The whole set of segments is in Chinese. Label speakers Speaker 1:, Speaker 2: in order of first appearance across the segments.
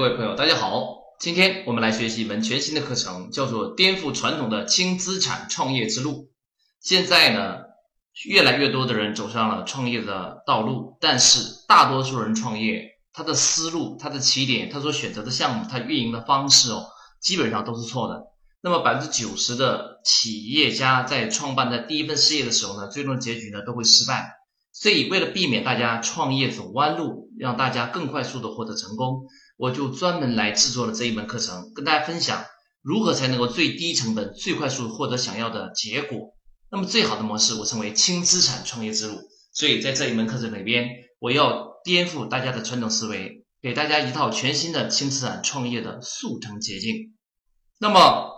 Speaker 1: 各位朋友，大家好！今天我们来学习一门全新的课程，叫做“颠覆传统的轻资产创业之路”。现在呢，越来越多的人走上了创业的道路，但是大多数人创业，他的思路、他的起点、他所选择的项目、他运营的方式哦，基本上都是错的。那么百分之九十的企业家在创办的第一份事业的时候呢，最终结局呢都会失败。所以，为了避免大家创业走弯路，让大家更快速的获得成功，我就专门来制作了这一门课程，跟大家分享如何才能够最低成本、最快速获得想要的结果。那么，最好的模式我称为轻资产创业之路。所以，在这一门课程里边，我要颠覆大家的传统思维，给大家一套全新的轻资产创业的速成捷径。那么，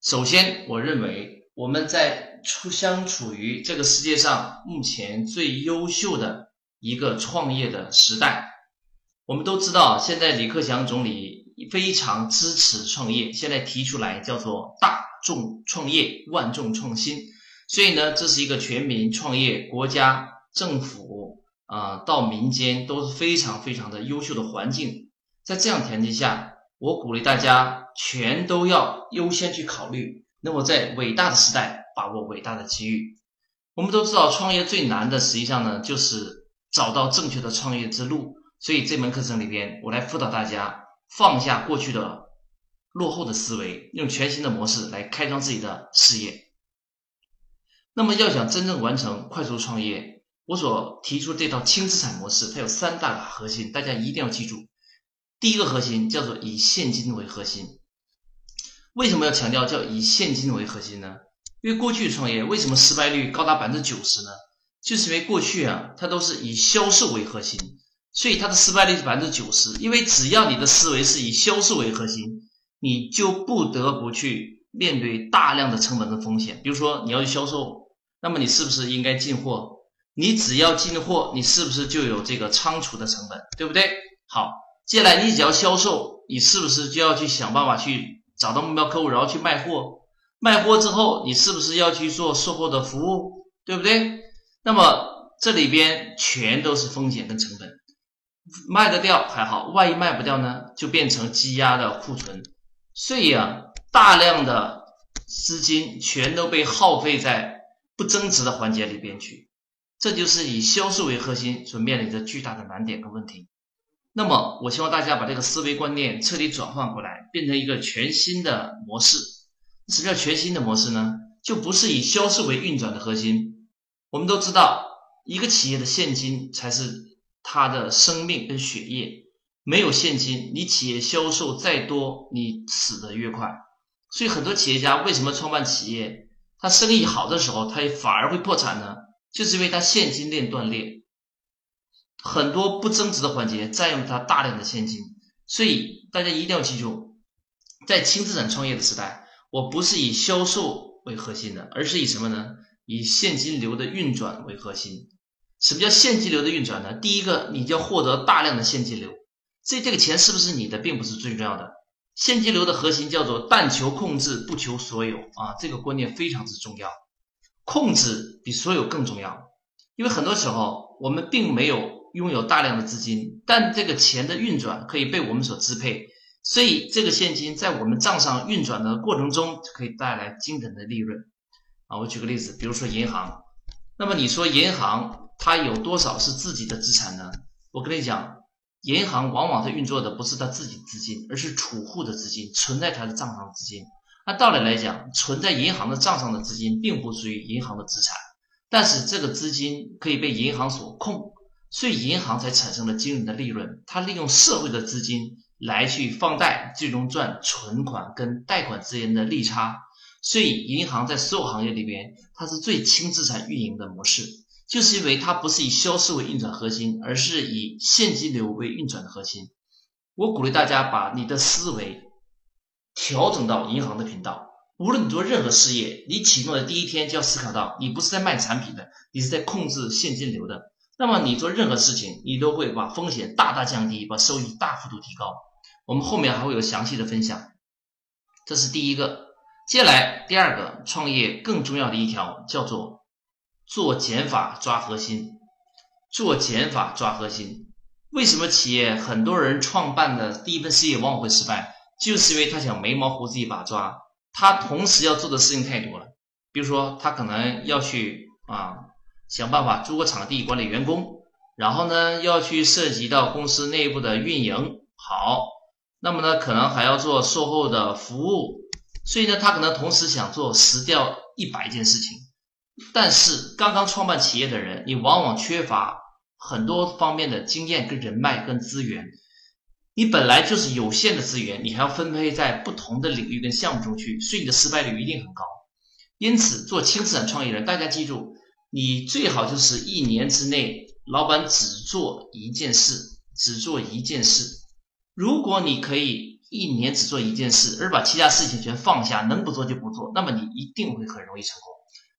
Speaker 1: 首先，我认为。我们在处相处于这个世界上目前最优秀的一个创业的时代。我们都知道，现在李克强总理非常支持创业，现在提出来叫做大众创业、万众创新。所以呢，这是一个全民创业，国家、政府啊到民间都是非常非常的优秀的环境。在这样条件下，我鼓励大家全都要优先去考虑。那么，在伟大的时代，把握伟大的机遇。我们都知道，创业最难的，实际上呢，就是找到正确的创业之路。所以，这门课程里边，我来辅导大家放下过去的落后的思维，用全新的模式来开创自己的事业。那么，要想真正完成快速创业，我所提出这套轻资产模式，它有三大核心，大家一定要记住。第一个核心叫做以现金为核心。为什么要强调叫以现金为核心呢？因为过去创业为什么失败率高达百分之九十呢？就是因为过去啊，它都是以销售为核心，所以它的失败率是百分之九十。因为只要你的思维是以销售为核心，你就不得不去面对大量的成本的风险。比如说你要去销售，那么你是不是应该进货？你只要进货，你是不是就有这个仓储的成本，对不对？好，接下来你只要销售，你是不是就要去想办法去？找到目标客户，然后去卖货。卖货之后，你是不是要去做售后的服务，对不对？那么这里边全都是风险跟成本。卖得掉还好，万一卖不掉呢，就变成积压的库存。所以啊，大量的资金全都被耗费在不增值的环节里边去。这就是以销售为核心所面临着巨大的难点跟问题。那么，我希望大家把这个思维观念彻底转换过来，变成一个全新的模式。什么叫全新的模式呢？就不是以销售为运转的核心。我们都知道，一个企业的现金才是它的生命跟血液。没有现金，你企业销售再多，你死得越快。所以，很多企业家为什么创办企业，他生意好的时候，他也反而会破产呢？就是因为他现金链断裂。很多不增值的环节占用他大量的现金，所以大家一定要记住，在轻资产创业的时代，我不是以销售为核心的，而是以什么呢？以现金流的运转为核心。什么叫现金流的运转呢？第一个，你就要获得大量的现金流。这这个钱是不是你的，并不是最重要的。现金流的核心叫做但求控制，不求所有啊，这个观念非常之重要。控制比所有更重要，因为很多时候我们并没有。拥有大量的资金，但这个钱的运转可以被我们所支配，所以这个现金在我们账上运转的过程中，可以带来惊人的利润。啊，我举个例子，比如说银行，那么你说银行它有多少是自己的资产呢？我跟你讲，银行往往它运作的不是它自己资金，而是储户的资金，存在它的账上的资金。按道理来讲，存在银行的账上的资金并不属于银行的资产，但是这个资金可以被银行所控。所以银行才产生了惊人的利润，它利用社会的资金来去放贷，最终赚存款跟贷款之间的利差。所以银行在所有行业里边，它是最轻资产运营的模式，就是因为它不是以销售为运转核心，而是以现金流为运转的核心。我鼓励大家把你的思维调整到银行的频道，无论你做任何事业，你启动的第一天就要思考到，你不是在卖产品的，你是在控制现金流的。那么你做任何事情，你都会把风险大大降低，把收益大幅度提高。我们后面还会有详细的分享。这是第一个。接下来第二个，创业更重要的一条叫做做减法抓核心。做减法抓核心。为什么企业很多人创办的第一份事业往往会失败？就是因为他想眉毛胡子一把抓，他同时要做的事情太多了。比如说，他可能要去啊想办法租个场地管理员工，然后呢要去涉及到公司内部的运营，好，那么呢可能还要做售后的服务，所以呢他可能同时想做十掉一百件事情。但是刚刚创办企业的人，你往往缺乏很多方面的经验、跟人脉、跟资源。你本来就是有限的资源，你还要分配在不同的领域跟项目中去，所以你的失败率一定很高。因此，做轻资产创业人，大家记住，你最好就是一年之内，老板只做一件事，只做一件事。如果你可以一年只做一件事，而把其他事情全放下，能不做就不做，那么你一定会很容易成功。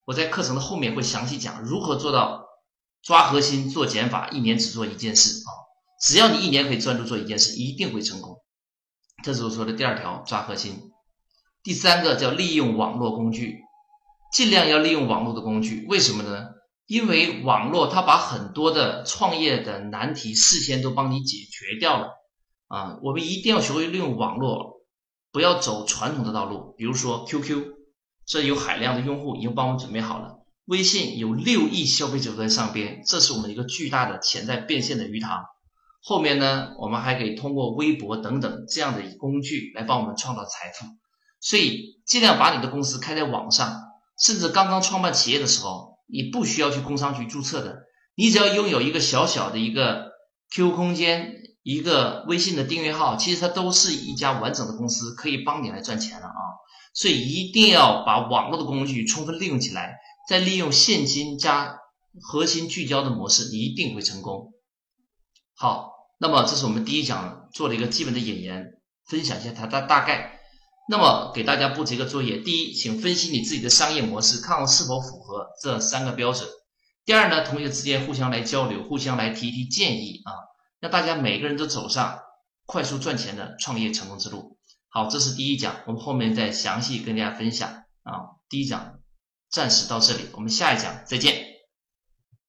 Speaker 1: 我在课程的后面会详细讲如何做到抓核心、做减法，一年只做一件事啊！只要你一年可以专注做一件事，一定会成功。这是我说的第二条，抓核心。第三个叫利用网络工具，尽量要利用网络的工具。为什么呢？因为网络它把很多的创业的难题事先都帮你解决掉了啊！我们一定要学会利用网络，不要走传统的道路。比如说 QQ。这有海量的用户已经帮我们准备好了。微信有六亿消费者在上边，这是我们一个巨大的潜在变现的鱼塘。后面呢，我们还可以通过微博等等这样的工具来帮我们创造财富。所以，尽量把你的公司开在网上。甚至刚刚创办企业的时候，你不需要去工商局注册的，你只要拥有一个小小的一个 QQ 空间、一个微信的订阅号，其实它都是一家完整的公司，可以帮你来赚钱了啊。所以一定要把网络的工具充分利用起来，再利用现金加核心聚焦的模式，你一定会成功。好，那么这是我们第一讲做了一个基本的引言，分享一下它的大概。那么给大家布置一个作业：第一，请分析你自己的商业模式，看看是否符合这三个标准；第二呢，同学之间互相来交流，互相来提提建议啊，让大家每个人都走上快速赚钱的创业成功之路。好，这是第一讲，我们后面再详细跟大家分享啊。第一讲暂时到这里，我们下一讲再见。